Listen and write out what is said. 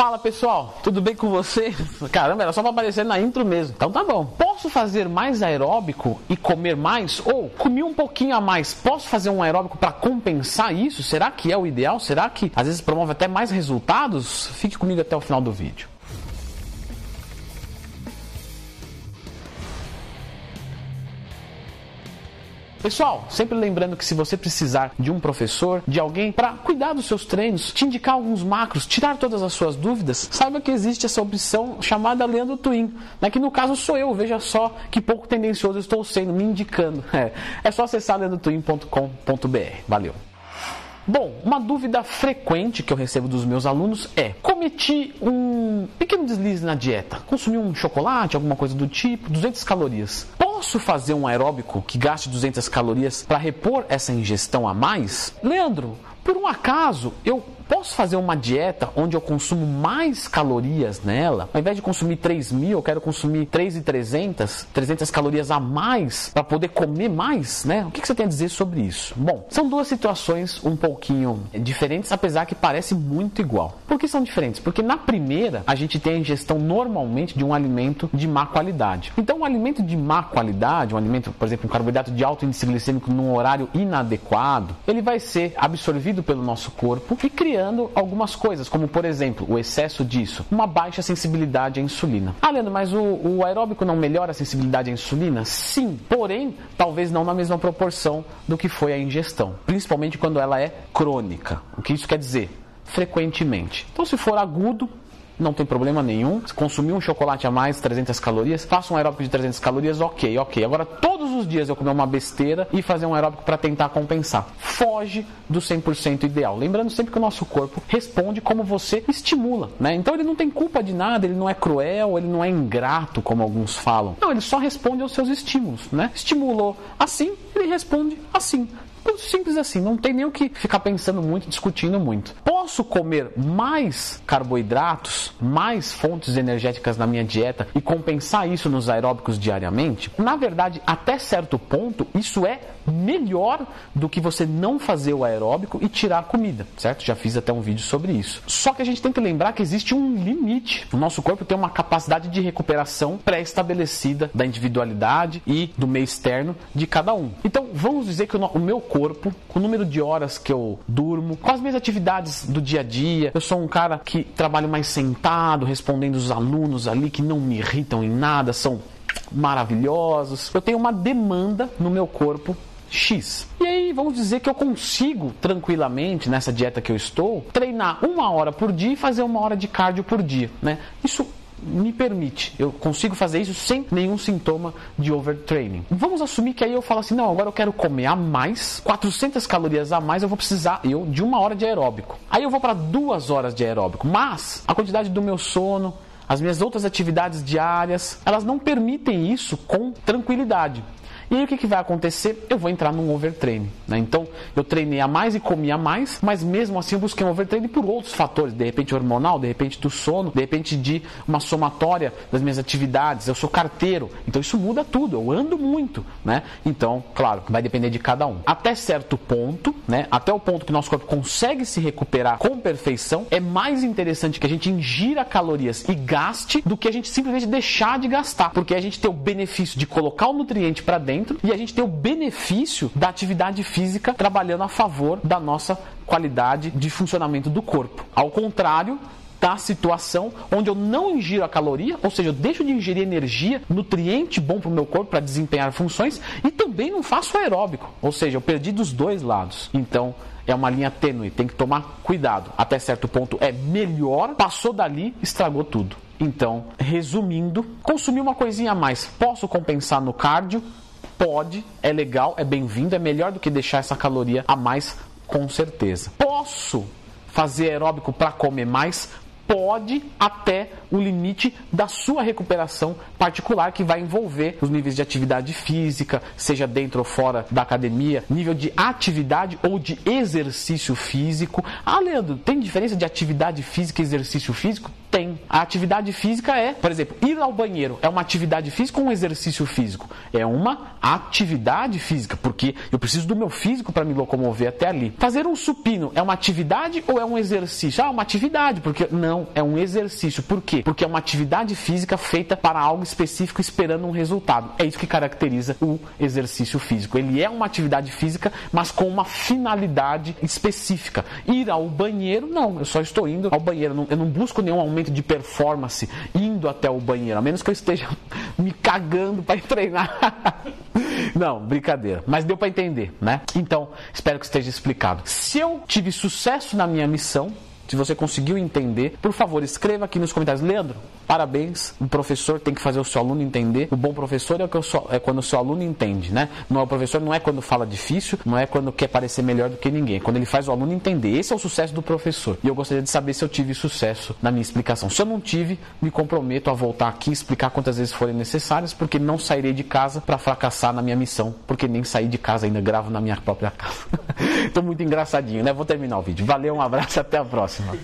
Fala pessoal, tudo bem com você? Caramba, era só para aparecer na intro mesmo. Então tá bom. Posso fazer mais aeróbico e comer mais? Ou comi um pouquinho a mais, posso fazer um aeróbico para compensar isso? Será que é o ideal? Será que às vezes promove até mais resultados? Fique comigo até o final do vídeo. Pessoal, sempre lembrando que se você precisar de um professor, de alguém para cuidar dos seus treinos, te indicar alguns macros, tirar todas as suas dúvidas, saiba que existe essa opção chamada Leandro Twin, né, que no caso sou eu, veja só que pouco tendencioso estou sendo, me indicando. É, é só acessar leandrotwin.com.br. Valeu! Bom, uma dúvida frequente que eu recebo dos meus alunos é: cometi um pequeno deslize na dieta, consumi um chocolate, alguma coisa do tipo, 200 calorias. Posso fazer um aeróbico que gaste 200 calorias para repor essa ingestão a mais? Leandro, por um acaso eu Posso fazer uma dieta onde eu consumo mais calorias nela? Ao invés de consumir 3 mil, eu quero consumir 3,300, 300 calorias a mais para poder comer mais, né? O que você tem a dizer sobre isso? Bom, são duas situações um pouquinho diferentes, apesar que parece muito igual. Por que são diferentes? Porque na primeira, a gente tem a ingestão normalmente de um alimento de má qualidade. Então, um alimento de má qualidade, um alimento, por exemplo, um carboidrato de alto índice glicêmico num horário inadequado, ele vai ser absorvido pelo nosso corpo e criando algumas coisas, como por exemplo, o excesso disso, uma baixa sensibilidade à insulina. Ah, Leandro, mas o, o aeróbico não melhora a sensibilidade à insulina? Sim, porém, talvez não na mesma proporção do que foi a ingestão, principalmente quando ela é crônica. O que isso quer dizer? Frequentemente. Então, se for agudo, não tem problema nenhum. Consumir um chocolate a mais, 300 calorias, faça um aeróbico de 300 calorias, ok, ok. Agora, todos os dias eu comer uma besteira e fazer um aeróbico para tentar compensar. Foge do 100% ideal. Lembrando sempre que o nosso corpo responde como você estimula, né? Então ele não tem culpa de nada, ele não é cruel, ele não é ingrato, como alguns falam. Não, ele só responde aos seus estímulos, né? Estimulou assim, ele responde assim. Simples assim, não tem nem o que ficar pensando muito, discutindo muito. Posso comer mais carboidratos, mais fontes energéticas na minha dieta e compensar isso nos aeróbicos diariamente? Na verdade, até certo ponto, isso é melhor do que você não fazer o aeróbico e tirar comida, certo? Já fiz até um vídeo sobre isso. Só que a gente tem que lembrar que existe um limite. O nosso corpo tem uma capacidade de recuperação pré-estabelecida da individualidade e do meio externo de cada um. Então, vamos dizer que o meu corpo, com o número de horas que eu durmo, com as minhas atividades do dia a dia, eu sou um cara que trabalho mais sentado, respondendo os alunos ali que não me irritam em nada, são maravilhosos. Eu tenho uma demanda no meu corpo X. E aí, vamos dizer que eu consigo tranquilamente, nessa dieta que eu estou, treinar uma hora por dia e fazer uma hora de cardio por dia, né? Isso me permite, eu consigo fazer isso sem nenhum sintoma de overtraining. Vamos assumir que aí eu falo assim, não, agora eu quero comer a mais, 400 calorias a mais, eu vou precisar eu de uma hora de aeróbico. Aí eu vou para duas horas de aeróbico, mas a quantidade do meu sono, as minhas outras atividades diárias, elas não permitem isso com tranquilidade. E aí o que, que vai acontecer? Eu vou entrar num overtraining. Né? Então, eu treinei a mais e comi a mais, mas mesmo assim eu busquei um overtraining por outros fatores, de repente hormonal, de repente do sono, de repente de uma somatória das minhas atividades. Eu sou carteiro, então isso muda tudo. Eu ando muito, né? Então, claro, vai depender de cada um. Até certo ponto, né? Até o ponto que nosso corpo consegue se recuperar com perfeição, é mais interessante que a gente ingira calorias e gaste do que a gente simplesmente deixar de gastar, porque a gente tem o benefício de colocar o nutriente para dentro dentro e a gente tem o benefício da atividade física trabalhando a favor da nossa qualidade de funcionamento do corpo. Ao contrário, da situação onde eu não ingiro a caloria, ou seja, eu deixo de ingerir energia, nutriente bom para o meu corpo para desempenhar funções e também não faço aeróbico, ou seja, eu perdi dos dois lados. Então é uma linha tênue, tem que tomar cuidado. Até certo ponto é melhor, passou dali, estragou tudo. Então, resumindo, consumir uma coisinha a mais, posso compensar no cardio, Pode, é legal, é bem-vindo, é melhor do que deixar essa caloria a mais, com certeza. Posso fazer aeróbico para comer mais? Pode até o limite da sua recuperação particular, que vai envolver os níveis de atividade física, seja dentro ou fora da academia, nível de atividade ou de exercício físico. Ah, Leandro, tem diferença de atividade física e exercício físico? Tem A atividade física é, por exemplo, ir ao banheiro é uma atividade física ou um exercício físico? É uma atividade física, porque eu preciso do meu físico para me locomover até ali. Fazer um supino é uma atividade ou é um exercício? Ah, uma atividade, porque não, é um exercício. Por quê? Porque é uma atividade física feita para algo específico esperando um resultado. É isso que caracteriza o exercício físico. Ele é uma atividade física, mas com uma finalidade específica. Ir ao banheiro, não, eu só estou indo ao banheiro, eu não busco nenhum aumento de performance indo até o banheiro, a menos que eu esteja me cagando para treinar. Não, brincadeira. Mas deu para entender, né? Então, espero que esteja explicado. Se eu tive sucesso na minha missão, se você conseguiu entender, por favor, escreva aqui nos comentários. Leandro, parabéns. O professor tem que fazer o seu aluno entender. O bom professor é, o sou, é quando o seu aluno entende, né? Não é o professor não é quando fala difícil, não é quando quer parecer melhor do que ninguém. É quando ele faz o aluno entender. Esse é o sucesso do professor. E eu gostaria de saber se eu tive sucesso na minha explicação. Se eu não tive, me comprometo a voltar aqui e explicar quantas vezes forem necessárias, porque não sairei de casa para fracassar na minha missão, porque nem saí de casa ainda gravo na minha própria casa. Estou muito engraçadinho, né? Vou terminar o vídeo. Valeu, um abraço, até a próxima.